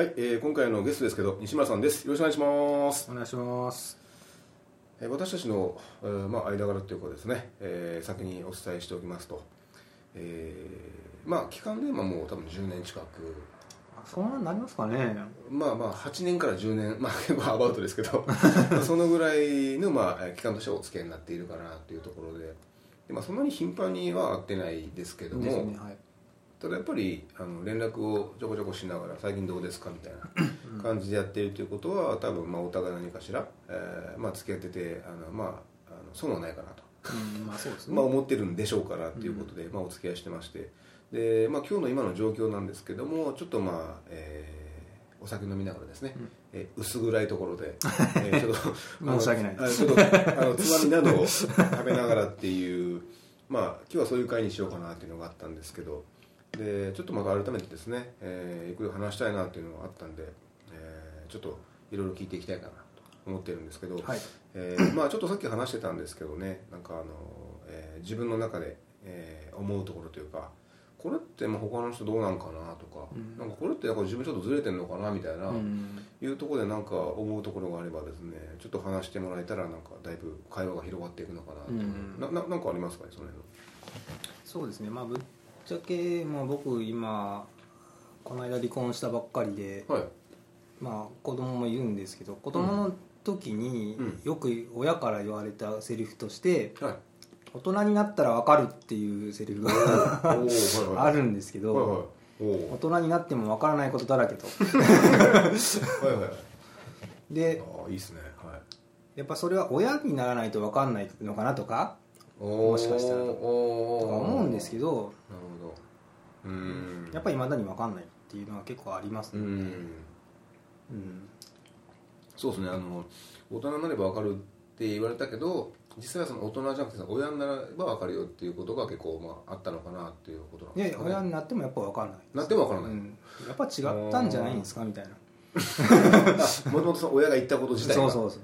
はい、えー今回のゲストですけど西村さんです。よろしくお願いします、お願いします。えー私たちの、えーまあ、間柄というかですね、えー先にお伝えしておきますと、えーまあ期間でまあもう多分10年近く。あそんなになりますかね。まあまあ8年から10年まあ 結構アバウトですけど そのぐらいの、まあ、えー期間としてはお付き合いになっているかなというところで。で、まあ、そんなに頻繁には会ってないですけどもねはいただやっぱりあの連絡をちょこちょこしながら最近どうですか？みたいな感じでやっているということは多分まあお互い何かしら、えーまあ、付き合っててあの、まあ、あの損はないかなと、うんまあそうですね。まあ、思ってるんでしょうからということで、まあ、お付き合いしてまして。で、まあ、今日の今の状況なんですけどもちょっとまあ、えーお酒飲みながらですね、えー薄暗いところで、えーちょっと 申し訳ない。ちょっとあのつまみなどを食べながらっていうまあ今日はそういう会にしようかなっていうのがあったんですけどでちょっとまた改めてですね、えー、ゆっくり話したいなっていうのがあったんで、えーちょっといろいろ聞いていきたいかなと思ってるんですけど、はい。えーまあちょっとさっき話してたんですけどねなんかあの、えー自分の中で、えー思うところというかこれってまあ他の人どうなんかなとか、うん。なんかこれってなんか自分ちょっとずれてんのかなみたいな、うん。いうところでなんか思うところがあればですねちょっと話してもらえたらなんかだいぶ会話が広がっていくのかなと、うん。なななんかありますかねその辺の。そうですね。まあちゃけ、まあ、僕今この間離婚したばっかりで、はい。まあ、子供もいるんですけど子供の時にうん。よく親から言われたセリフとしてはい。大人になったら分かるっていうセリフがあるんですけど、はいはい。大人になっても分からないことだらけと。はいはい。でああいいですね。はい。やっぱそれは親にならないと分かんないのかなとかももしかしたらとか思うんですけどうん。やっぱり未だに分かんないっていうのは結構ありますね、うん。うん。そうですね。あの大人になれば分かるって言われたけど実際はその大人じゃなくてさ親になれば分かるよっていうことが結構まああったのかなっていうことなんいやいやですかね親になってもやっぱ分かんないなっても分からない、うん、やっぱ違ったんじゃないんですかみたいな。あ もともとその親が言ったこと自体が。そうそうそう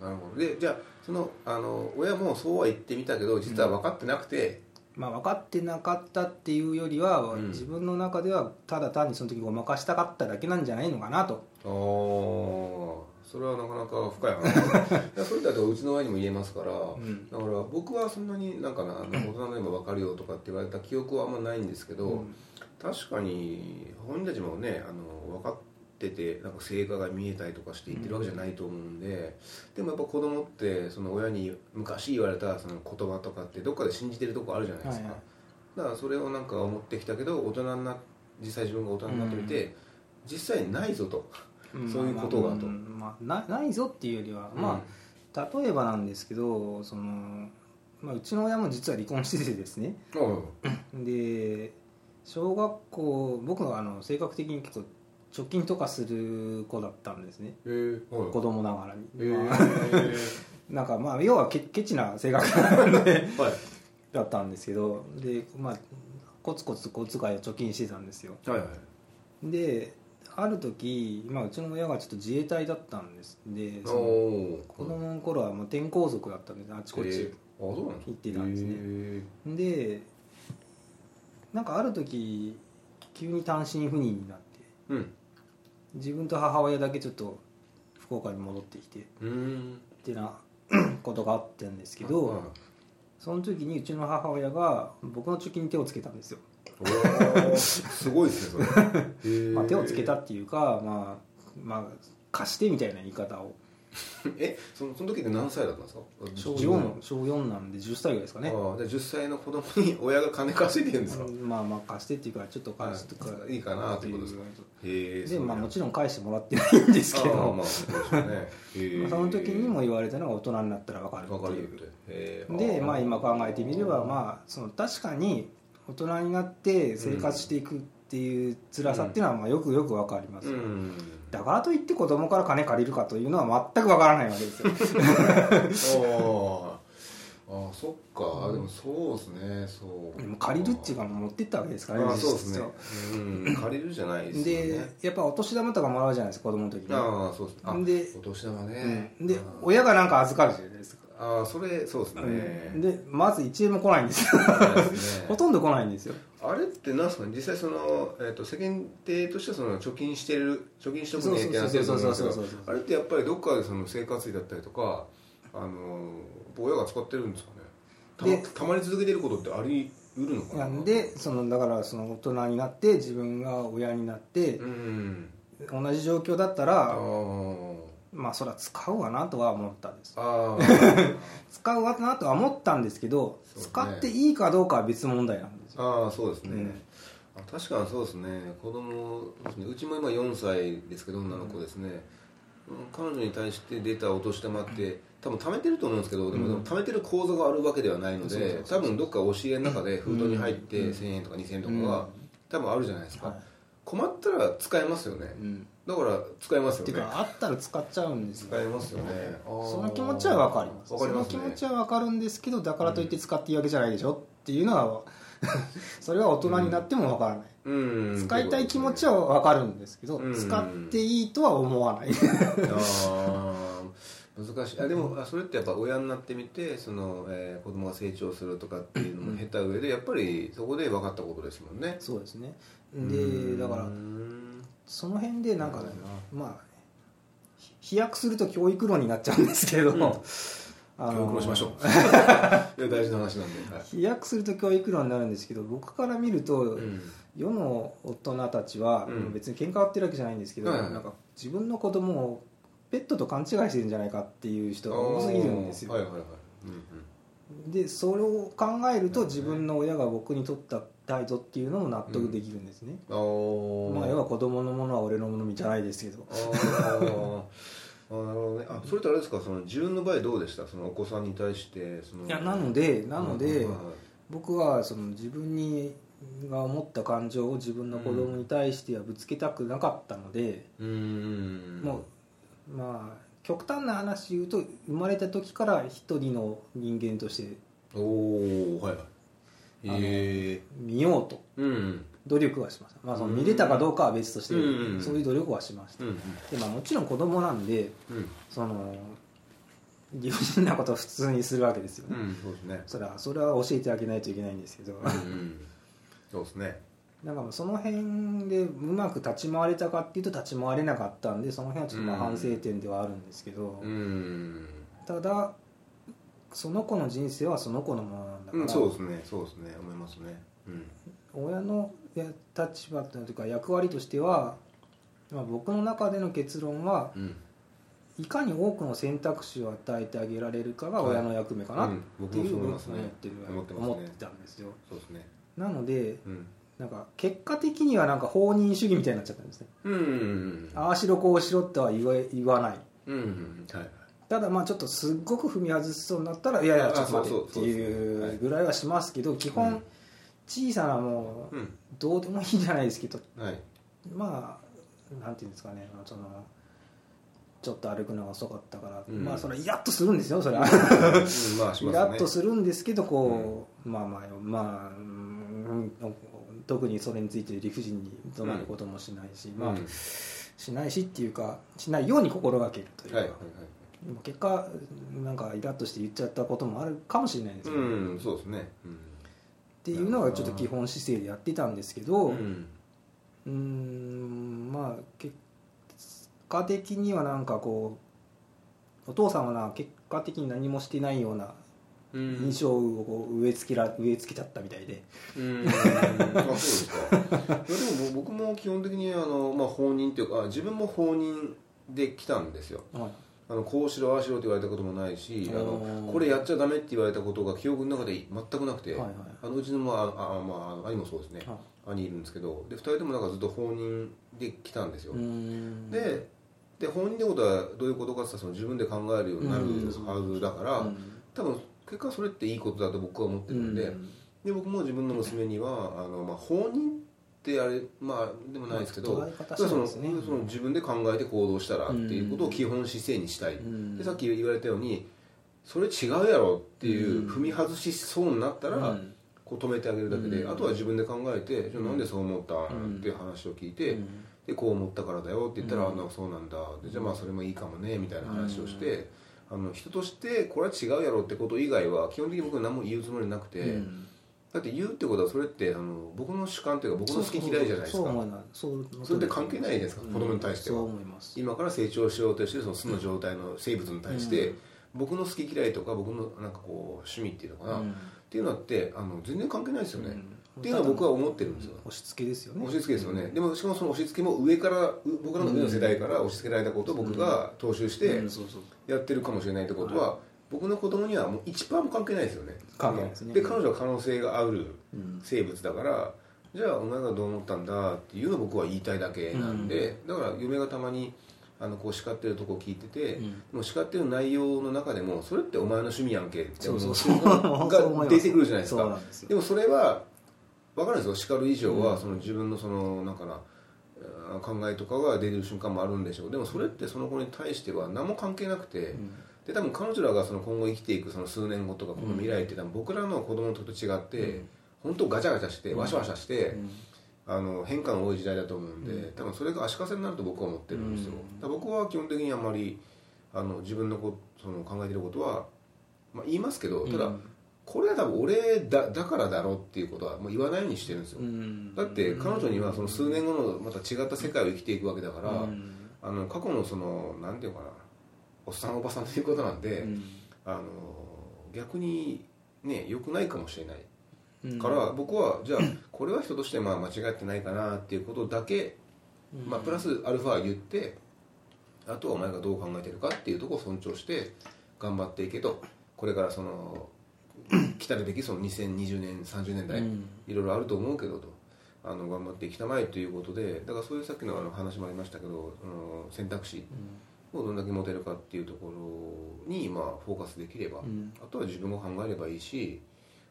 ああなるほど。でじゃあそのあの親もそうは言ってみたけど実は分かってなくて、まあ分かってなかったっていうよりは、うん。自分の中ではただ単にその時ごまかしたかっただけなんじゃないのかなと。ああそれはなかなか深い話。いやそれだとうちの親にも言えますから、ん。だから僕はそんなになんかなあの大人になれば分かるよとかって言われた記憶はあんまないんですけど、うん。確かに本人たちもねあの分かっててなんか成果が見えたりとかして言ってるわけじゃないと思うんで、でもやっぱ子供ってその親に昔言われたその言葉とかってどっかで信じてるとこあるじゃないですか、はいはい。だからそれをなんか思ってきたけど大人にな実際自分が大人になってみて、実際ないぞと、そういうことがと、うんまあ、なないぞっていうよりは、うん。まあ例えばなんですけどその、まあ、うちの親も実は離婚しててですね。うんで小学校僕はあの性格的に結構貯金とかする子だったんですね。えーはい。子供ながらに、えー。まあ なんかまあ要はケケチな性格なんではい。だったんですけどでまあコツコツ小遣いを貯金してたんですよ。はいはい。である時、まあ、うちの親がちょっと自衛隊だったんです。でその子供の頃はもう転校族だったんです。あちこち、行ってたんですね。えでなんかある時急に単身赴任になって。ーうん自分と母親だけちょっと福岡に戻ってきてってな ことがあったんですけど、はいその時にうちの母親が僕の貯金に手をつけたんですよ、すごいですねそれ。まあ、手をつけたっていうか、まあ、まあ貸してみたいな言い方を えそのその時って何歳だったんですか？小自分4小4なんで10歳ぐらいですかね。ああじゃあ10歳の子供に 親が金貸してって言うんですか、まあまあ貸してっていうかちょっと返すとか。はいいいかなってことですかへえでまあもちろろん返してもらってないんですけど。ああまあそうでしょうねその時にも言われたのが大人になったら分かるっていう。でまあ今考えてみればまあその確かに大人になって生活していくっていう辛さっていうのはまあよくよくわかります、うんだからといって子供から金借りるかというのは全くわからないわけですよ。あああそっか、でもそうですねそう。借りるっていうか持ってったわけですからねああそうですね、うん、借りるじゃないですよでねやっぱお年玉とかもらうじゃないですか子供の時にああそうですあでお年玉ね、うん。で親がなんか預かるじゃないですか、ああそれそうですね、でまず1円も来ないんですよ。ほとんど来ないんですよ。あれってなんですかね？実際その、えー、と世間体としてはその貯金してる貯金しとくねってなってると思うんですけどあれってやっぱりどっかでその生活費だったりとかあの親が使ってるんですかね？でたたまり続けてることってあり得るのかな？でそのだからその大人になって自分が親になってうん同じ状況だったあらーまあそれは使うわなとは思ったんです。使うわなとは思ったんですけどね。使っていいかどうかは別問題なんですよ。あーそうですね、うん。あ確かにそうですね。子供ですね。うちも今4歳ですけど女の子ですね、うん。彼女に対して出たお年玉って多分貯めてると思うんですけど、でもでも貯めてる口座があるわけではないので多分どっか押し入れの中で封筒に入ってうん。1000円とか2000円とかうん。が多分あるじゃないですか、はい。困ったら使えますよね、うんだから使えますよね。っていうかあったら使っちゃうんですよ。使えますよね。その気持ちは分かります。わかりますね。その気持ちは分かるんですけどだからといって使っていいわけじゃないでしょっていうのは それは大人になっても分からない、うん。使いたい気持ちは分かるんですけど、うん。使っていいとは思わない。難しい。あでもあそれってやっぱ親になってみてその、えー子供が成長するとかっていうのも経た上でやっぱりそこで分かったことですもんね。そうですね。でだからうんその辺でなんかねまあひ飛躍すると教育論になっちゃうんですけど、うん。あ教育をしましょう。いや大事な話なんで、はい。飛躍すると教育論になるんですけど僕から見ると、うん。世の大人たちは、うん。別に喧嘩売ってるわけじゃないんですけど、なんか自分の子供をペットと勘違いしてるんじゃないかっていう人が多すぎるんですよ、はいはいはい、うんでそれを考えると自分の親が僕に取った態度っていうのも納得できるんですね、うん、まあ要は子供のものは俺のものじゃないですけど。あー。あーなるほどね。あそれってあれですか？その自分の場合どうでした？そのお子さんに対してその。いやなのでなので、僕はその自分にが思った感情を自分の子供に対してはぶつけたくなかったので、うーん。もうまあ極端な話言うと生まれた時から一人の人間としておおはいはい見ようと。うん。努力はしました、まあ、その見れたかどうかは別として、うんそういう努力はしました、うんでまあ、もちろん子供なんでうん。その理不尽なことを普通にするわけですよね、うんそうですね。それはそれは教えてあげないといけないんですけど、そうですね。なんかその辺でうまく立ち回れたかっていうと立ち回れなかったんでその辺はちょっとまあうん。反省点ではあるんですけど、うん。ただその子の人生はその子のものなんだから、うんそうですね。そうですね。思いますね。うん。親のや立場というか役割としては、まあ、僕の中での結論はうん。いかに多くの選択肢を与えてあげられるかが親の役目かなうん。っていう思ってる思ってますね。思ってたんですよそうですね。なのでうん。なんか結果的にはなんか放任主義みたいになっちゃったんですね。うん。うん。ああしろこうしろとは言わ言わない。うん。うん。はいただまあちょっとすっごく踏み外しそうになったらいやいやあちょっと待ってっていうぐらいはしますけど基う本ん小さなもううん。どうでもいいじゃないですけどはい。まあなんていうんですかねそのちょっと歩くのが遅かったから、うん。まあそれはイラッとするんですよそれは。うん。まあしイラッとするんですけどこう、まあまあまあ、うん特にそれについて理不尽に怒鳴ることもしないし、まあうん。しないしっていうかしないように心がけるというか、はいはいはいでも結果なんかイラッとして言っちゃったこともあるかもしれないですけど、っうん。そうですねうんていうのがちょっと基本姿勢でやってたんですけど、うん。うーんまあ結果的にはなんかこうお父さんはな結果的に何もしてないようなうん。印象をこう植え付けら植え付けちゃったみたいで、うん。あそうですか。いやでも僕も基本的にあの、まあ、放任っていうかあ自分も放任で来たんですよ。はいあのこうしろああしろって言われたこともないしあおのー。これやっちゃダメって言われたことが記憶の中で全くなくて、はいはいあのうちの,、まああまあ、兄もそうですね、は兄いるんですけどで2人ともなんかずっと放任で来たんですよ、でで放任ってことはどういうことかってその自分で考えるようになるうんはずだから、うん。多分結果それっていいことだと僕は思ってるんで、で僕も自分の娘にはあの、まあ、放任ってあれまあでもないですけど、そのその自分で考えて行動したらっていうことを基本姿勢にしたい、ん。でさっき言われたようにそれ違うやろっていう踏み外しそうになったら、うん。こう止めてあげるだけで、うん。あとは自分で考えてじゃあなんでそう思ったんっていう話を聞いて、でこう思ったからだよって言ったら、あなんかそうなんだ。でじゃあまあそれもいいかもねみたいな話をして、あの人としてこれは違うやろってこと以外は基本的に僕は何も言うつもりなくて、うんだって言うってことはそれってあの僕の主観というか僕の好き嫌いじゃないですか。それって関係ないですか？子供に対しては。そう思います。今から成長しようとしてるその素の状態の生物に対して、僕の好き嫌いとか僕のなんかこう趣味っていうのかな、うん。っていうのってあの全然関係ないですよね、うん。っていうのは僕は思ってるんですよ、押し付けですよね。押し付けですよね、でもしかもその押し付けも上からう僕らの上の世代から押し付けられたことを僕が踏襲してやってるかもしれないってことは、僕の子供にはもう1%も関係ないですよね。関係ないですね。で彼女は可能性があるうん。生物だからじゃあお前がどう思ったんだっていうのを僕は言いたいだけなんで、だから嫁がたまにあのこう叱ってるとこ聞いてて、うん。もう叱ってる内容の中でもそれってお前の趣味やんけって思う が出てくるじゃないですか。でもそれは分かるんですよ。叱る以上は、うん。その自分のそのなんかな考えとかが出てる瞬間もあるんでしょう。でもそれってその子に対しては何も関係なくて、で多分彼女らがその今後生きていくその数年後とかこの未来って多分僕らの子供の時と違って、うん。本当ガチャガチャしてワシャワシャして、うん。あの変化の多い時代だと思うんで、多分それが足かせになると僕は思ってるんですよ、うん。だから僕は基本的にあんまりあの自分のこその考えてることは、まあ、言いますけどただ、うんこれは多分俺だだからだろうっていうことはもう言わないようにしてるんですよ、うん。だって彼女にはその数年後のまた違った世界を生きていくわけだから、うん。あの過去のそのなんていうのかなおっさんおばさんということなんで、うん。あの逆にね良くないかもしれない。うん。から僕はじゃあこれは人としてまあ間違ってないかなっていうことだけ、うん。まあ、プラスアルファ言ってあとはお前がどう考えてるかっていうところを尊重して頑張っていけと。これからその 来たるべきその2020年30年代、うん。いろいろあると思うけどと。あの頑張っていきたまえということでだからそういうさっきのあの話もありましたけどあの選択肢をどんだけ持てるかっていうところに、まあ、フォーカスできれば、うん。あとは自分が考えればいいし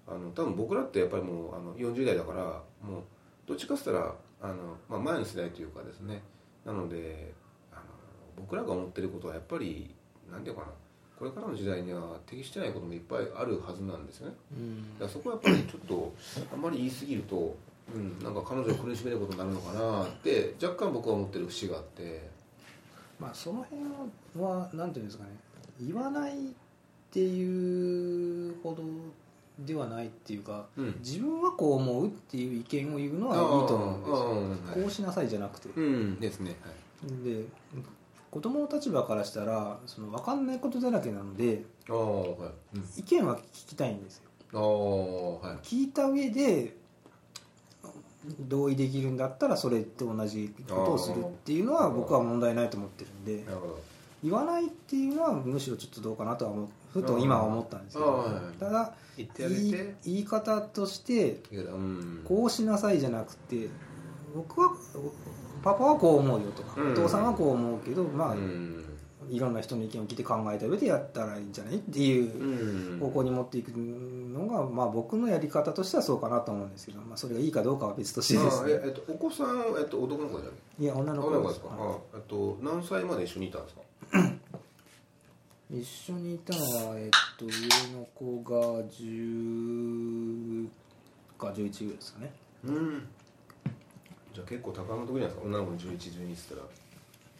あの多分僕らってやっぱりもうあの40代だからもうどっちかっつったらあの、まあ、前の世代というかですね。なのであの僕らが思ってることはやっぱり何ていうかな。これからの時代には適してないこともいっぱいあるはずなんですよね。うん。だからそこはやっぱりちょっとあんまり言い過ぎると、うん、なんか彼女を苦しめることになるのかなって若干僕は思ってる節があってまあその辺はなんていうんですかね言わないっていうほどではないっていうかうん。自分はこう思うっていう意見を言うのはいいと思うんですよ。こうしなさいじゃなくて。うん。ですね、はい。で子供の立場からしたらその分かんないことだらけなのではい、うん、意見は聞きたいんですよ。はい。聞いた上で同意できるんだったらそれと同じことをするっていうのは僕は問題ないと思ってるんで言わないっていうのはむしろちょっとどうかなとは思う。ふと今は思ったんですけどただ言いて言い方としてこうしなさいじゃなくて僕はパパはこう思うよとか、うん。お父さんはこう思うけどまあ、うんいろんな人の意見を聞いて考えた上でやったらいいんじゃないっていううん。方向に持っていくのが、まあ、僕のやり方としてはそうかなと思うんですけど、まあ、それがいいかどうかは別としてですね。あええっと、お子さん、えっと、男の子じゃない？いや女の子です。か、はいあえっと、何歳まで一緒にいたんですか？一緒にいたのは、えっと、上の子が10か11ぐらいですかね。うん。じゃあ結構高めのとこじゃないですか？女の子の11、12って言ったら。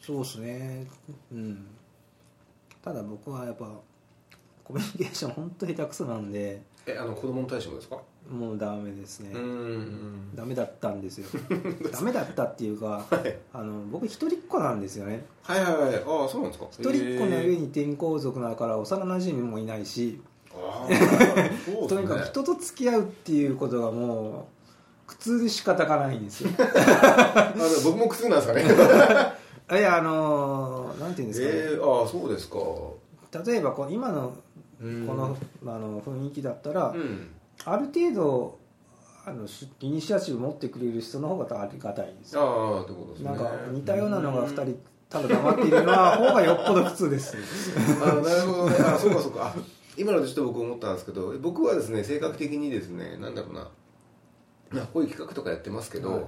そうですね。うんただ僕はやっぱコミュニケーション本当下手くそなんでえあの子供に対してもですか？もうダメですね、ん。ダメだったんですよ。ダメだったっていうかはい。あの僕一人っ子なんですよね。はいはいはい。ああそうなんですか？一人っ子の上に転校族だから幼なじみもいないしああそうとにかく人と付き合うっていうことがもう苦痛で仕方がないんですよ。僕も苦痛なんですかね いやあのなんていうんですかね、えー、ああそうですか。例えばこう今のうん。この,、あの雰囲気だったら、うん。ある程度あのしイニシアチブ持ってくれる人の方がありがたいんですよ。ああってことですね。なんか似たようなのが2人ただ黙っているのは方がよっぽど普通です。あなるほどね。あそうかそうか。あ今のでちょっと僕思ったんですけど僕はですね性格的にですねなんだろうな。まあこういう企画とかやってますけど、はい。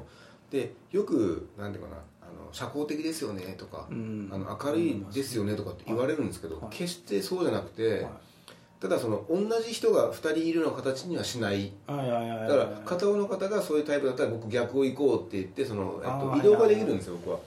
でよくなんていうかな。あの社交的ですよねとか、うん。あの明るいですよねとかって言われるんですけど、はい。決してそうじゃなくて、はただその同じ人が2人いるような形にはしない。だから片方の方がそういうタイプだったら僕逆を行こうって言ってその、えっと、移動ができるんですよ僕は。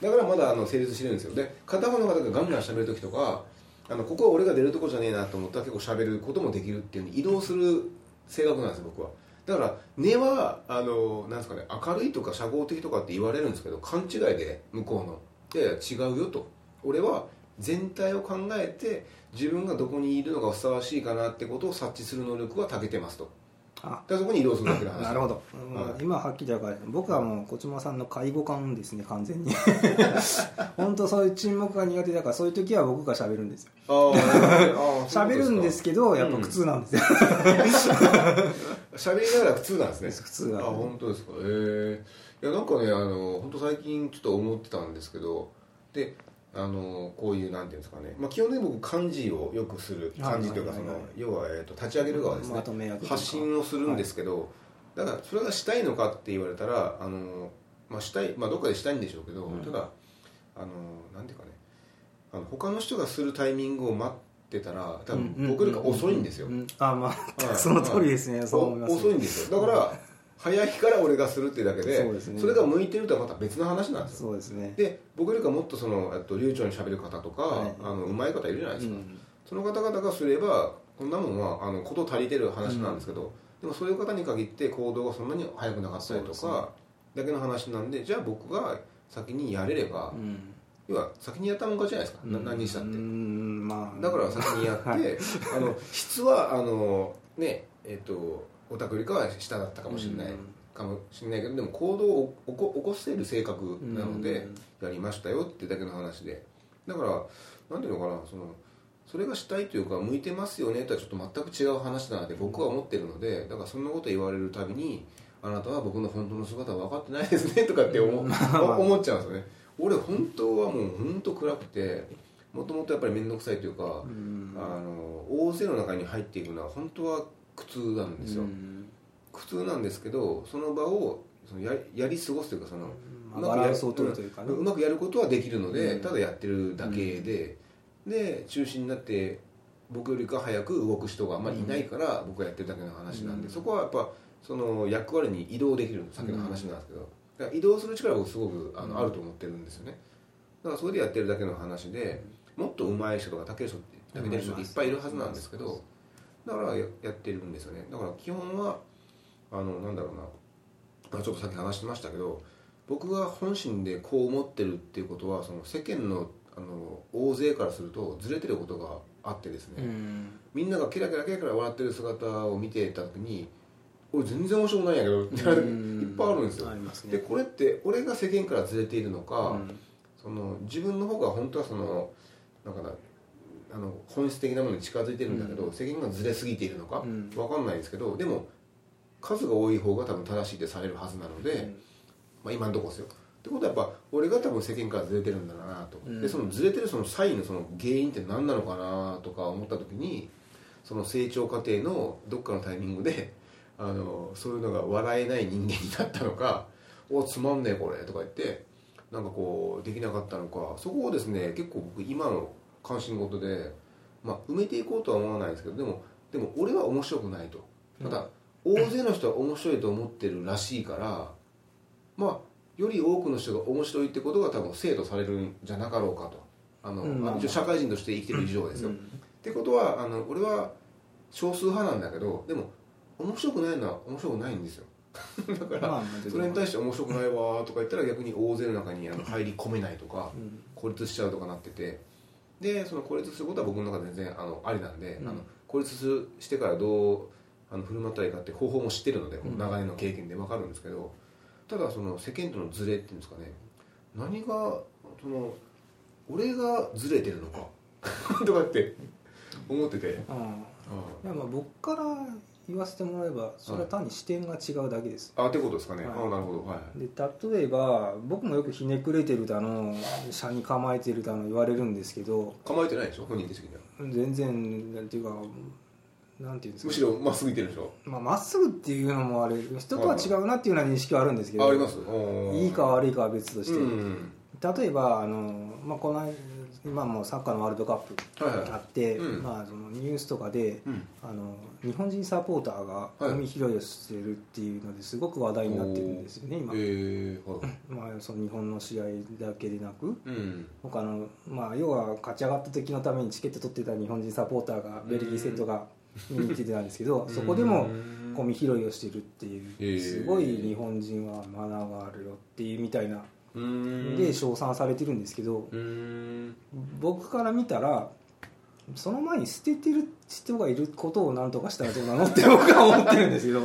だからまだあの成立してるんですよ。で片方の方がガンガン喋る時とかあのここは俺が出るとこじゃねえなと思ったら結構喋ることもできるっていう移動する性格なんですよ僕はだから根はあのなんですかね明るいとか社交的とかって言われるんですけど勘違いで向こうの。いやいや違うよと。俺は全体を考えて自分がどこにいるのがふさわしいかなってことを察知する能力は長けてますと。あだからそこに移動するだけの話。なるほど、はい。今はっきり分かる僕はもう小島さんの介護官ですね完全に。本当そういう沈黙が苦手だからそういう時は僕が喋るんですよ。喋るんですけどやっぱ苦痛なんですよ、喋りながら普通なんですね。普通あは本当ですか。へえいやなんかねあの本当最近ちょっと思ってたんですけどであのこういうなんていうんですかね、まあ、基本的に僕漢字をよくする漢字というかその要は、えー、と立ち上げる側ですね。発信をするんですけど、だからそれがしたいのかって言われたらあの、まあ、したい、まあ、どっかでしたいんでしょうけど、うん。ただあのなんていうかね。あの他の人がするタイミングを待ってたら多分僕よりか遅いんですよ、あまあ、はい。その通りですね、そう思います。お遅いんですよ。だから早いから俺がするっていうだけでそうですね。れが向いてるとはまた別の話なんですよ。そうですね。で僕よりかもっとそのえっと流暢に喋る方とか、はい。あの上手い方いるじゃないですか、うんその方々がすればこんなもんはあのこと足りてる話なんですけど、でもそういう方に限って行動がそんなに早くなかったりとそうか、だけの話なんでじゃあ僕が先にやれれば、うん。要は先にやったもん勝ちじゃないですか、な何にしたって、うんまあ。だから先にやって、はい。あの質はあのねえっ、とオタクよりかは下だったかもしれない、うん。かもしれないけどでも行動を起こ起こせる性格なのでうん。やりましたよってだけの話で。だからなんていうのかなそのそれがしたいというか向いてますよねとはちょっと全く違う話なので僕は思ってるのでだからそんなこと言われるたびにあなたは僕の本当の姿は分かってないですねとかって思, 思っちゃうんですよね。俺本当はもう本当暗くてもともとやっぱり面倒くさいというか、うん。あの大勢の中に入っていくのは本当は苦痛なんですよ、うん。苦痛なんですけどその場をそのややり過ごすというかその、うまくやううまくやることはできるので、うん。ただやってるだけで、で中心になって僕よりか早く動く人があんまりいないから、僕がやってるだけの話なんで、うん。そこはやっぱその役割に移動できるさっきの話なんですけど、だから移動する力は僕すごくあの、あると思ってるんですよね。だからそれでやってるだけの話でもっと上手い人とか竹る人竹てる人っていっぱいいるはずなんですけどだからややってるんですよね。だから基本はあのなんだろうな、まあ、ちょっとさっき話してましたけど僕が本心でこう思ってるっていうことはその世間のあの大勢からするとずれてることがあってですね、うん。みんながキラキラキラキラ笑ってる姿を見てた時に俺全然面白くないんやけどっていっぱいあるんですよ。ね。でこれって俺が世間からずれているのか、うん。その自分の方が本当はそのなんかなあの本質的なものに近づいてるんだけど、世間がずれすぎているのか、うん。わかんないですけどでも数が多い方が多分正しいってされるはずなので、うん。まあ、今のところですよ。ってことはやっぱ俺が多分世間からずれてるんだなと、うん。でそのずれてるそのサインのその原因って何なのかなとか思った時にその成長過程のどっかのタイミングで あのそういうのが笑えない人間になったのか「おつまんねえこれ」とか言ってなんかこうできなかったのかそこをですね結構僕今の関心事で、まあ、埋めていこうとは思わないですけどでもでも俺は面白くないと。ただ、大勢の人は面白いと思ってるらしいからまあより多くの人が面白いってことが多分生徒されるんじゃなかろうかと。あの、うん。あの一応社会人として生きてる以上ですよ、うん。ってことはあの俺は少数派なんだけどでも面白くないのは面白くないんですよ。だから、まあそれに対して面白くないわとか言ったら逆に大勢の中にあの入り込めないとかうん。孤立しちゃうとかなっててでその孤立することは僕の中で全然あのありなんで、うん。あの孤立してからどうあの振る舞ったらいいかって方法も知ってるので、ん。長年の経験で分かるんですけどただその世間とのズレっていうんですかね何がその俺がずれてるのか とかって思ってて、うんあ。いやまあ僕から言わせてもらえばそれは単に視点が違うだけです、あってことですかね、はい。あなるほど。はい。で例えば僕もよくひねくれてるだの車に構えてるだの言われるんですけど構えてないでしょ？本人的には。全然なんていうかなんていうんですか。むしろまっすぐいってるでしょ？まあ、まっすぐっていうのもあれ人とは違うなっていうような認識はあるんですけど、ああります。いいか悪いかは別として、うん例えばあの、まあ、この今もうサッカーのワールドカップあって、うん。まあ、そのニュースとかで、うん。あの日本人サポーターがはいゴミ拾いをしてるっていうのですごく話題になってるんですよね今、まあ、その日本の試合だけでなくうん。他の、まあ、要は勝ち上がった時のためにチケット取ってた日本人サポーターがベルギー戦とか 見に行ってたんですけどそこでもうん。ゴミ拾いをしてるっていうすごい日本人はマナーがあるよっていうみたいなうんで称賛されてるんですけどうん。僕から見たらその前に捨ててる人がいることを何とかしたらどうなのって 僕は思ってるんですけど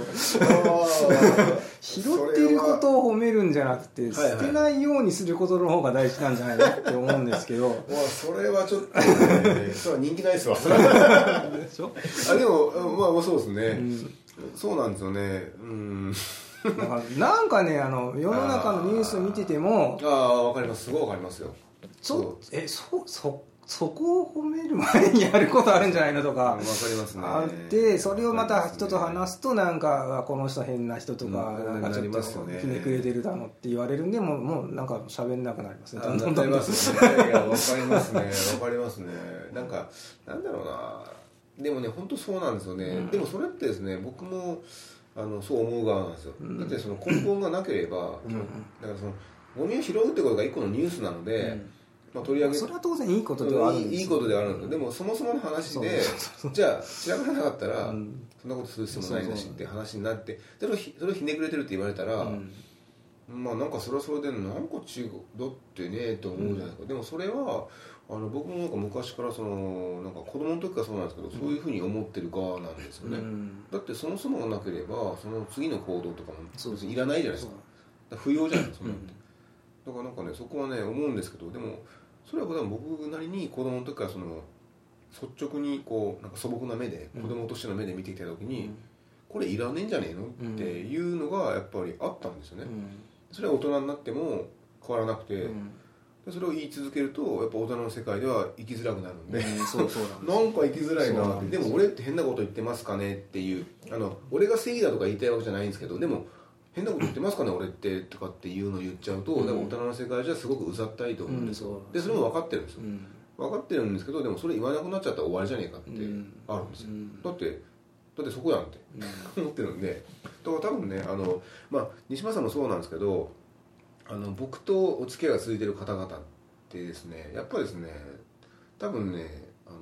拾ってることを褒めるんじゃなくてはいは。い捨てないようにすることの方が大事なんじゃないのって思うんですけど。わそれはちょっとね。それは人気ないですわ。でしょ？あでもまあまあそうですね、うん。そうなんですよね。うん なんかねあの世の中のニュース見ててもああわかります。すごいわかりますよ。ちょえそそそこを褒める前にやることあるんじゃないのとかうんわかりますね。あってそれをまた人と話すとなんかあこの人変な人とかうんなんかちょっとひねくれてるだのって言われるんでもうもうなんか喋んなくなりますね。どわかりますね。わかりますね。なんかなんだろうな。でもね本当そうなんですよね、うん。でもそれってですね僕もあのそう思う側なんですよ、うん。だってその根本がなければ、うん。だからそのゴミを拾うってことが一個のニュースなので、まあ、取り上げそれは当然いいことではあるんですよ。いいことではあるんですよでもそもそもの話でじゃあ調べなかったら、うん。そんなことする必要もないんだしって話になってそれをひそれをひねくれてるって言われたら、うん。まあなんかそれはそれでなんか違うだってねと思うじゃないですか、でもそれはあの僕もなんか昔からそのなんか子供の時からそうなんですけど、そういうふうに思ってる側なんですよね、うん。だってそもそもがなければその次の行動とかもいらないじゃないですか。不要じゃないですか、だからなんかねそこはね思うんですけどでもそれは僕なりに子供の時からその率直にこうなんか素朴な目でうん。子供としての目で見てきた時に、うん。これいらねえんじゃねえのっていうのがやっぱりあったんですよね、うんそれは大人になっても変わらなくて、それを言い続けるとやっぱ大人の世界では生きづらくなるんで、うんそうそうなんなんか生きづらいなでも俺って変なこと言ってますかねっていう。あの俺が正義だとか言いたいわけじゃないんですけどでも変なこと言ってますかね俺ってとかっていうのを言っちゃうと、うん。でも大人の世界じゃすごくうざったいと思うんですよ、うんでそれも分かってるんですよ、うん。分かってるんですけどでもそれ言わなくなっちゃったら終わりじゃねえかってうん。あるんですよ、うん。だってだってそこやんって 思ってるんで。だから多分ねあの、まあ、西村さんもそうなんですけどあの僕とお付き合いが続いてる方々ってですねやっぱりですね多分ねあの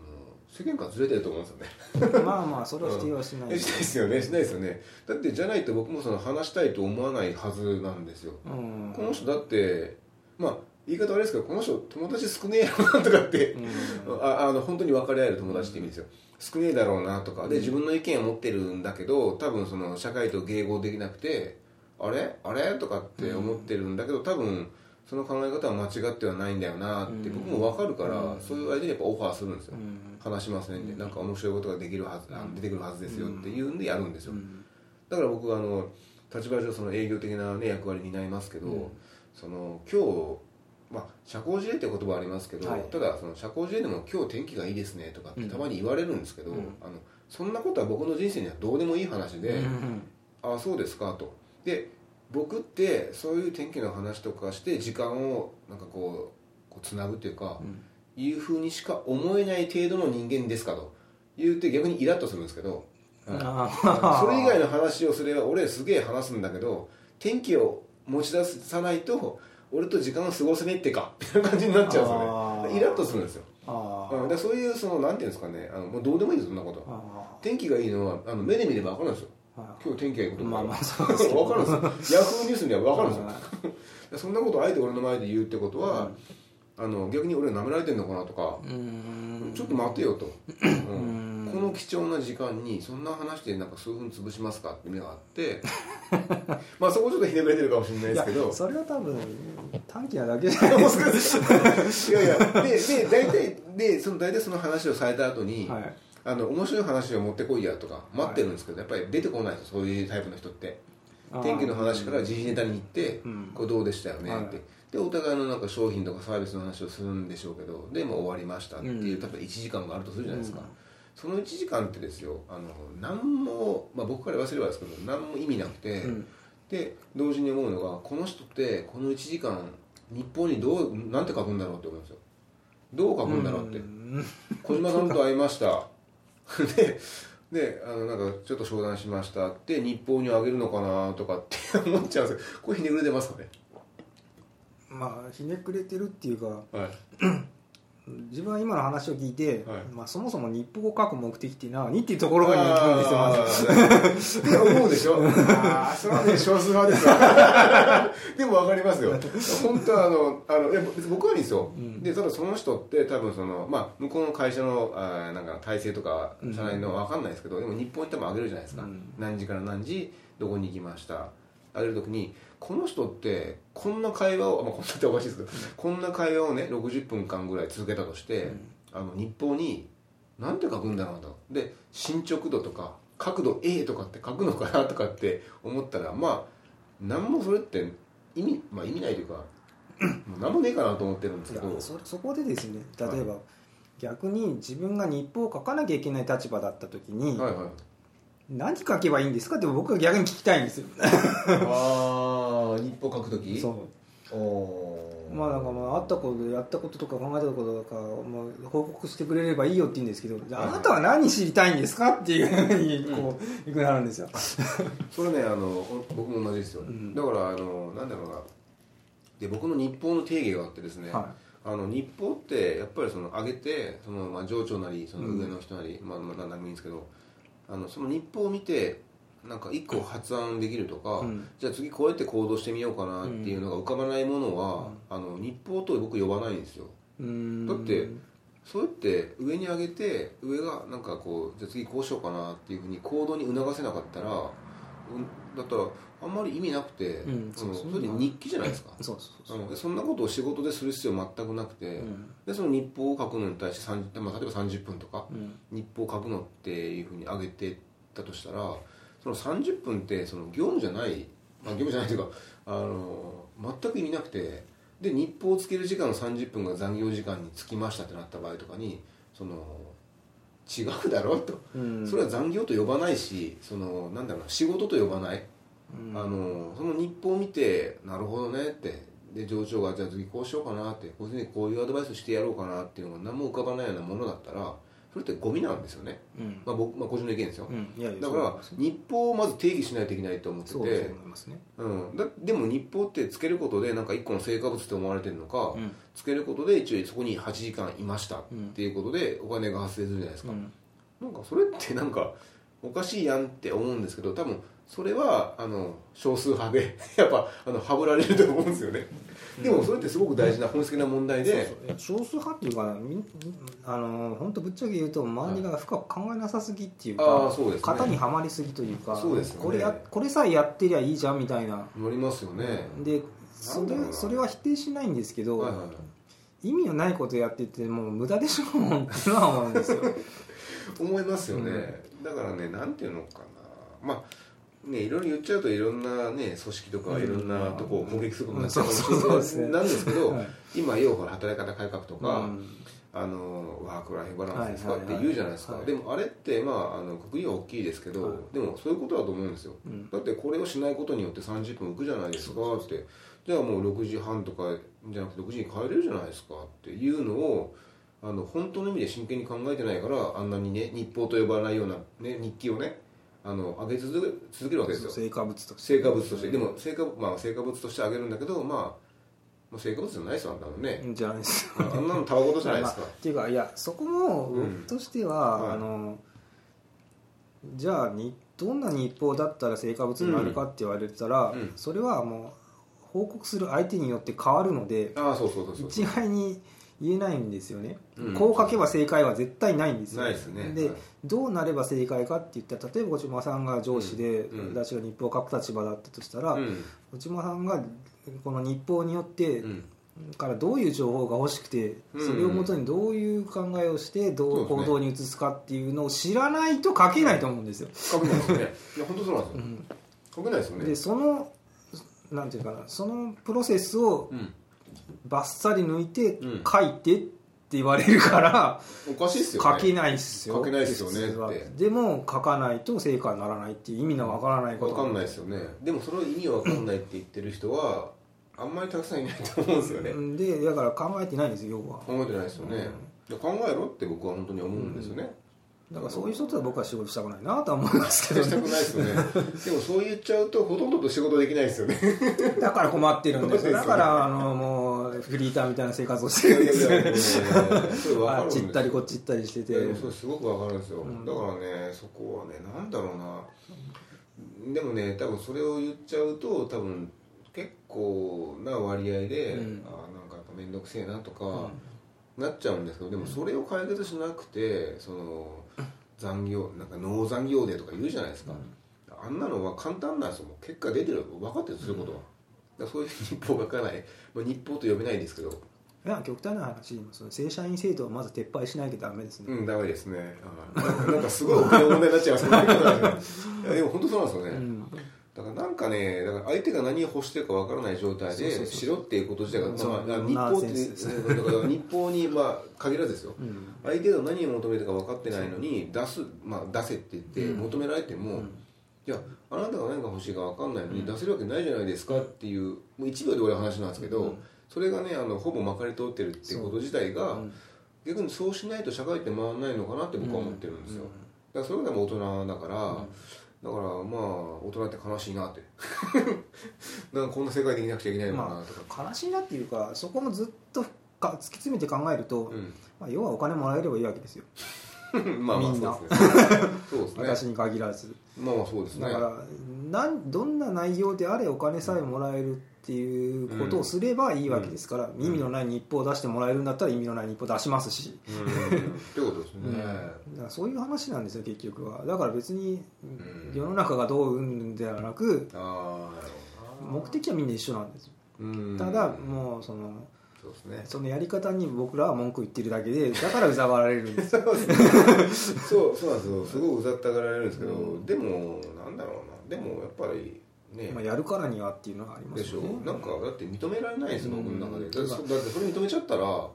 世間からずれてると思うんですよね。まあまあそれは否定はしない。えしないですよねしないですよね。だってじゃないと僕もその話したいと思わないはずなんですよ。うん。この人だってまあ言い方悪いですけどこの人友達少ねえやろなとかってうん。ああの本当に分かり合える友達って意味ですよ。少ねえだろうなとか。で自分の意見を持ってるんだけど多分その社会と迎合できなくてあれ？あれ？とかって思ってるんだけど多分その考え方は間違ってはないんだよなってうん。僕も分かるからうん。そういう相手にやっぱオファーするんですよ。うん。話しますねってなんか面白いことができるはず出てくるはずですよっていうんでやるんですよ。うん。だから僕はあの立場上その営業的な、ね、役割に担いますけど、うん。その今日、まあ、社交辞令って言葉ありますけど、はい。ただその社交辞令でも「今日天気がいいですね」とかってうん。たまに言われるんですけど、うん。あのそんなことは僕の人生にはどうでもいい話でうん「ああそうですか」と。で僕ってそういう天気の話とかして時間をなんかこうこうつなぐというか、うん。いうふうにしか思えない程度の人間ですかと。言って逆にイラッとするんですけど、はい。あそれ以外の話をすれば俺すげえ話すんだけど天気を持ち出さないと俺と時間を過ごせねえってか。みたいな感じになっちゃうんですよね。イラッとするんですよ、あうん、でそういうそのなんていうんですかね。あのもうどうでもいいですそんなこと。あ天気がいいのはあの目で見れば分かるんですよ。あ今日天気がいいことまあまあそうですけど。分かるんですよ。ヤフーニュースには分かるんですよ。でそんなことをあえて俺の前で言うってことは、あの逆に俺は舐められてるのかなとか、うん。ちょっと待てよと、うん。うん。この貴重な時間にそんな話でなんか数分潰しますかって意味があって まあそこちょっとひねくれてるかもしれないですけど。それは多分短期なだけじゃないですかいやいや。でで大体でその大体その話をされた後に、はいあの面白い話を持ってこいやとか待ってるんですけど、やっぱり出てこないそういうタイプの人って。天気の話から時事ネタに行って、うん。これどうでしたよねって、はいでお互いのなんか商品とかサービスの話をするんでしょうけどでもう終わりましたっていう、うん多分1時間があるとするじゃないですか、うん。その1時間ってですよあの何も、まあ、僕から言わせればですけど何も意味なくて、うん。で同時に思うのがこの人ってこの1時間日報にどうなんて書くんだろうって思うんですよ。どう書くんだろうって、ん。小島さんと会いました でであのなんかちょっと商談しましたって日報にあげるのかなとかって思っちゃうんですよ。これひねくれてますかね？まあひねくれてるっていうかはい 自分は今の話を聞いて、はい。まあ、そもそも日報を書く目的って何？っていうところがに行くんですよまずって思うでしょ。ああそれはね少数派ですわ。でも分かりますよ。本当はあのあの僕はいいんですよ、ん。でただその人って多分その、まあ、向こうの会社のあーなんか体制とかうん。社内の分かんないですけど、でも日本に多分あげるじゃないですか、うん。何時から何時どこに行きましたあげる時にこの人ってこんな会話を、まあ、こんなっておかしいですけど、こんな会話をね60分間ぐらい続けたとして、あの日報になんて書くんだろうと。で進捗度とか角度 A とかって書くのかなとかって思ったらまあ何もそれって意味,、まあ、意味ないというかもう何もねえかなと思ってるんですいけど。やそそこでですね例えば、逆に自分が日報を書かなきゃいけない立場だった時に、はいはい何書けばいいんですか？って僕は逆に聞きたいんですよ。ああ日報書くとき？そう。おー。まあなんかまああったことやったこととか考えたこととか、まあ、報告してくれればいいよって言うんですけどじゃあはい。あなたは何知りたいんですかっていうふうにこういくなるんですよ。それねあの僕も同じですよ、ん。だからあのなんだろうな。で僕の日報の定義があってですね、はあの日報ってやっぱりその上げてその、まあ、上長なりその上の人なり、まあ、まあ何でもいいんですけどあのその日報を見てなんか一個発案できるとか、うん。じゃあ次こうやって行動してみようかなっていうのが浮かばないものは、あの日報と僕呼ばないんですよ。だってそうやって上に上げて上がなんかこうじゃあ次こうしようかなっていうふうに行動に促せなかったら、うん、だったらあんまり意味なくて、うんそのそれで日記じゃないですか？そうそうそう。あのでそんなことを仕事でする必要全くなくて、うん。でその日報を書くのに対して30、まあ、例えば30分とかうん。日報を書くのっていうふうに上げてたとしたらその30分ってその業務じゃない、まあ、業務じゃないというかあの全く意味なくてで日報をつける時間の30分が残業時間につきましたってなった場合とかにその違うだろうと、うん。それは残業と呼ばないしそのなんだろうな仕事と呼ばない、うん。あのその日報を見てなるほどねって。で上長がじゃあ次こうしようかなってこういうふうにこういうアドバイスしてやろうかなっていうのが何も浮かばないようなものだったらそれってゴミなんですよね、うん。まあ、僕、まあ、個人の意見ですよ、うん。いやいやだから日報をまず定義しないといけないと思ってて。うん、だでも日報ってつけることでなんか一個の成果物って思われてるのか、うん。つけることで一応そこに8時間いましたっていうことでお金が発生するじゃないですか、うん。なんかそれってなんかおかしいやんって思うんですけど多分それはあの少数派で やっぱあのはぶられると思うんですよね、でもそれってすごく大事な本質的な問題で。少数派っていうかみあの本当ぶっちゃけ言うと周りが深く考えなさすぎっていうあか、うね。型にはまりすぎというかそうですよね。これやこれさえやってりゃいいじゃんみたいな。乗りますよね、でそれそれは否定しないんですけど、はいはいはい。意味のないことやっててもう無駄でしょうってのは思うんですよ。思いますよね、だからねなんていうのかな。まあねいろいろ言っちゃうといろんなね組織とかいろんなとこを攻撃することになっちゃうないなんですけど、はい。今要は働き方改革とか、うん。あのワークライフバランスですかって言うじゃないですか、はい。でもあれってまああの国利は大きいですけど、はい。でもそういうことだと思うんですよ、うん。だってこれをしないことによって30分浮くじゃないですかって。じゃあもう6時半とかじゃなくて6時に帰れるじゃないですかっていうのをあの本当の意味で真剣に考えてないからあんなにね日報と呼ばないような、ね、日記をねあの上げ続け続けるわけですよ。成果物として。成果物として。でも成果,、まあ、成果物としてあげるんだけどまあまあ成果物じゃないですよあんなのね、じゃないです。あんなのたわごとじゃないですか。まあ、っていうかいやそこもうん僕としては、はい。あのじゃあにどんな日報だったら成果物になるかって言われたら、うん。それはもう報告する相手によって変わるのでああそうそうそうそう。一概に言えないんですよね、うん。こう書けば正解は絶対ないんですよないですね。で、はい。どうなれば正解かって言ったら例えば内間さんが上司で、うん。うん。私が日報を書く立場だったとしたら、うん。内間さんがこの日報によって、うん。からどういう情報が欲しくてうんそれをもとにどういう考えをしてどう行動に移すかっていうのを知らないと書けないと思うんですよ。書けないですよね。いや本当そうなんですよ、うん。書けないですよね。でそのなんていうかなそのプロセスをうんバッサリ抜いてうん。書いてって言われるからおかしいっすよね。書けないっすよ。書けないっすよね普通はってでも書かないと成果にならないっていう意味のわからないこと。分かんないですよね。でもその意味わかんないって言ってる人はあんまりたくさんいないと思うんですよね。うん。でだから考えてないんですよ要は。考えてないですよね、で考えろって僕は本当に思うんですよね、だからそういう人とは僕は仕事したくないなとは思いますけどしたくねないですよね。でもそう言っちゃうとほとんどと仕事できないですよね。だから困ってるんですだからあのもうフリーターみたいな生活をしているんですよ。あっち行ったりこっち行ったりしてて。それすごくわかるんですよ、ん。だからねそこはねなんだろうな。でもね多分それを言っちゃうと多分結構な割合で、うん。あなんかやっぱ面倒くせえなとか、なっちゃうんですけどでもそれを解決しなくてその残業なんか農残業デーとか言うじゃないですか、あんなのは簡単なんですよ。結果出てる分かってるすることは、だからそういう日報書かない、まあ、日報と呼べないですけど。いや極端な話その正社員制度をまず撤廃しないとダメですね、うん、ダメですね。はいなんかすごい大きな問題になっちゃいますけど、いやでも本当そうなんですよね。うん。だからなんかね、だから相手が何を欲してるかわからない状態でしろっていうこと自体が、日報って、だから日報にまあ限らずですよ。うん。相手が何を求めてるか分かってないのに出す、まあ、出せって言ってうん。求められても、うんいやあなたが何が欲しいか分かんないのに出せるわけないじゃないですかっていうもう1秒で終わる話なんですけど、うん。それがねあのほぼまかり通ってるっていうこと自体が、う。ん逆にそうしないと社会って回らないのかなって僕は思ってるんですよ、だからそれがでも大人だから、だからまあ大人って悲しいなって。なんかこんな世界できなくちゃいけないのかなまとか、あ悲しいなっていうかそこもずっとか突き詰めて考えると、まあ、要はお金もらえればいいわけですよ。うん、まあまあみんな。そうですね。私に限らず。まあまあそうですね。だからなんどんな内容であれお金さえもらえるっていうことをすればいいわけですから、意味のない日報を出してもらえるんだったら意味のない日報出しますし、うん。ってことですね、そういう話なんですよ結局は。だから別にうん。世の中がどううんではなく目的はみんな一緒なんですよ。うん。ただもうそのそうですね。そのやり方に僕らは文句言ってるだけで だからうざがられるんです。よそうそうなんですよ。すごいうざったがられるんですけど、うん。でもなんだろうな。でもやっぱりね、まあやるからにはっていうのがありまですしょ。よねなんかだって認められないですよ、うん。僕の中で。だってうんそれ認めちゃったら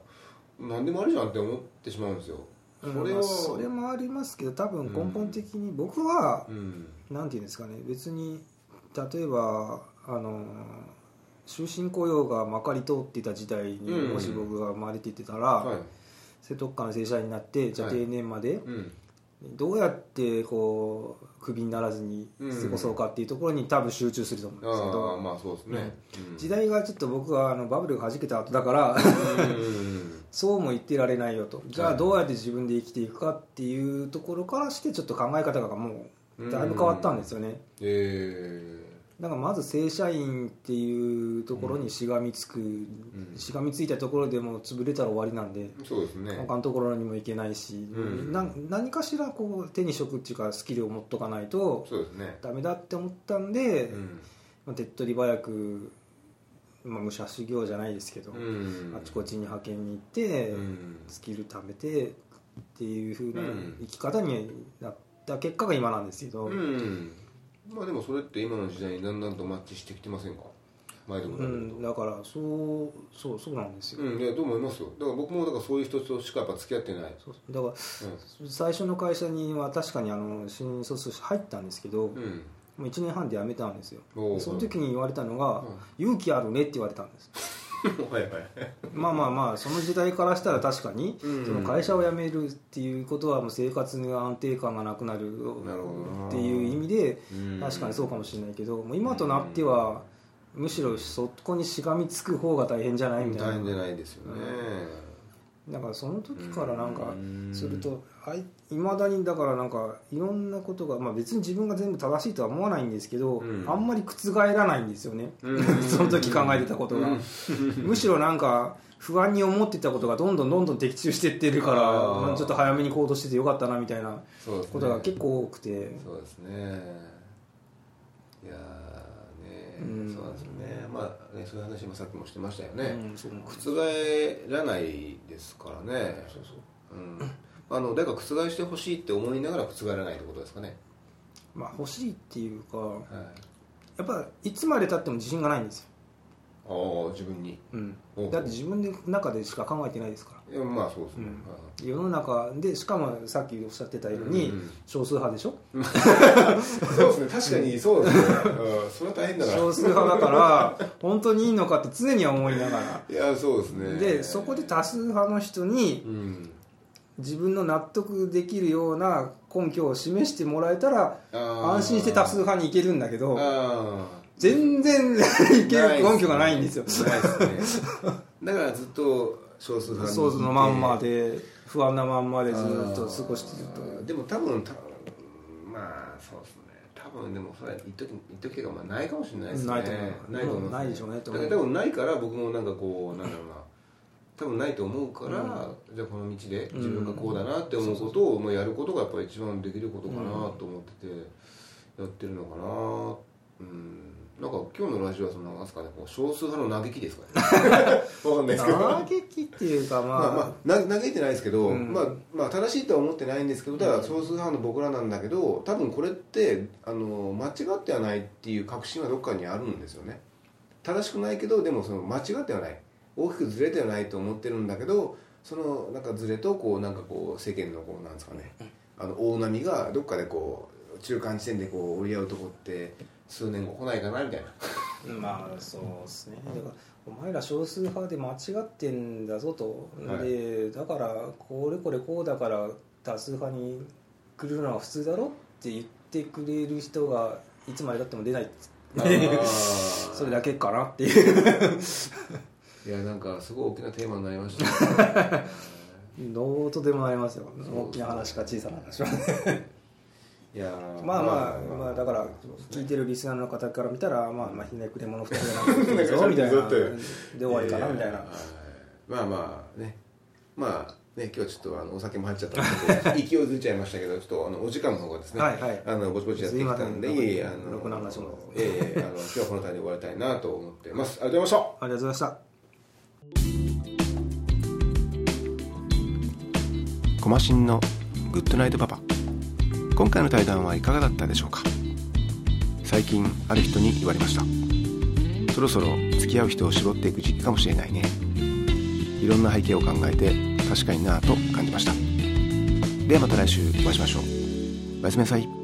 何でもありじゃんって思ってしまうんですよ。うん。それをまあそれもありますけど多分根本的に僕はうん。なんていうんですかね。別に例えばあの終身雇用がまかり通っていた時代にうん。もし僕が生まれていてたら、はい。瀬戸内の正社員になってじゃあはい。定年までうん。どうやってこうクビにならずに過ごそうかっていうところに多分集中すると思うんですけど。まあそうですね、うん。時代がちょっと僕はあのバブルが弾けた後だからうん。そうも言ってられないよと。じゃはい。あどうやって自分で生きていくかっていうところからしてちょっと考え方がもうだいぶ変わったんですよねえだからまず正社員っていうところにしがみつく、しがみついたところでもう潰れたら終わりなんでー、そうですね。他のところにも行けないし、ん。な何かしらこう手に職っていうかスキルを持っとかないとそうですね。ダメだって思ったんで、うん。まあ手っ取り早く、まあ、武者修行じゃないですけど、うん。あちこちに派遣に行って、うん。スキル貯めてっていう風なうん。生き方になった結果が今なんですけど、うんまあでもそれって今の時代にだんだんとマッチしてきてませんか？前でもうん、だからそうそうそうなんですよ、うんいやどう思いますよ。だから僕もだからそういう人としかやっぱ付き合ってない。そうだから最初の会社には確かにあの新卒入ったんですけど、もうん、うんう1年半で辞めたんですよ。その時に言われたのが「勇気あるね」って言われたんです はいはい。まあまあまあその時代からしたら確かに、うん。その会社を辞めるっていうことはもう生活に安定感がなくなるっていう意味でうん。確かにそうかもしれないけどもう今となってはむしろそこにしがみつく方が大変じゃないみたいな。大変じゃないですよね、だからその時からなんかうん。するといまだにだからなんかいろんなことが、まあ、別に自分が全部正しいとは思わないんですけど、うん。あんまり覆らないんですよね、うん。その時考えてたことが、むしろなんか不安に思ってたことがどんどんどんどん的中してってるからちょっと早めに行動しててよかったなみたいなことが結構多くて、そうですね。いやうん。そうなんですよね。まあねそういう話もさっきもしてましたよね、うんそう覆らないですからね。そうそう。うん。あの誰か覆してほしいって思いながら覆らないってことですかね。まあ欲しいっていうかはい。やっぱいつまでたっても自信がないんですよ、ああ自分に。うん。だって自分の中でしか考えてないですから。まあそうですね、世の中でしかもさっきおっしゃってたように、うん。少数派でしょ？そうですね。確かにそうですね、うん、それは大変だから。少数派だから本当にいいのかって常には思いながら。いやそうですね。でそこで多数派の人にうん。自分の納得できるような根拠を示してもらえたら安心して多数派に行けるんだけどあ全然いける根拠がないんですよ。ね。だからずっと少数派にいて。そうそのまんまで不安なまんまでずっと過ごしてるとでも多分たまあそうですね。多分でもそれは一時一時というかまあないかもしれないですね。ないと思う。ないと思いますないでしょうねとだ思う。から多分ないから僕もなんかこうなんだろうな。多分ないと思うから、じゃあこの道で自分がこうだなって思うことをもうやることがやっぱり一番できることかなと思っててやってるのかな。うんなんか今日のラジオはそのなんですかねこう少数派の嘆きですかね。わかんないですけど。嘆きっていうかまあ、まあまあ、な嘆いてないですけど、うん。まあ、まあ正しいとは思ってないんですけどだから少数派の僕らなんだけど多分これってあの間違ってはないっていう確信はどっかにあるんですよね。正しくないけどでもその間違ってはない。大きくずれてはないと思ってるんだけどそのなんかずれとこうなんかこう世間のこうなんですかね。あの大波がどっかでこう中間地点でこう折り合うとこって数年後来ないかなみたいな。まあそうですね。だからお前ら少数派で間違ってんだぞと、はい。でだからこれこれこうだから多数派に来るのは普通だろって言ってくれる人がいつまでたっても出ない。それだけかなっていう。いやなんかすごい大きなテーマになりました。ね どうとでもなりますよ。大きな話か小さな話はいやーまあまあ、まあ、だから聞いてるリスナーの方から見たらまあまあ ひねくれ者二人がなんみたいな。で終わりかなみたいな。はまあまあね。まあね今日ちょっとあのお酒も入っちゃったので 勢いづいちゃいましたけどちょっとあのお時間の方がですね、はいはい。あのぼちぼちやってきたんですいえあのろくな話も。ええあの今日はこの辺りで終わりたいなと思ってます。ありがとうございましたありがとうございました。コマシンのグッドナイトパパ今回の対談はいかがだったでしょうか？最近ある人に言われました。そろそろ付き合う人を絞っていく時期かもしれないね。いろんな背景を考えて確かになぁと感じました。ではまた来週お会いしましょう。おやすみなさい。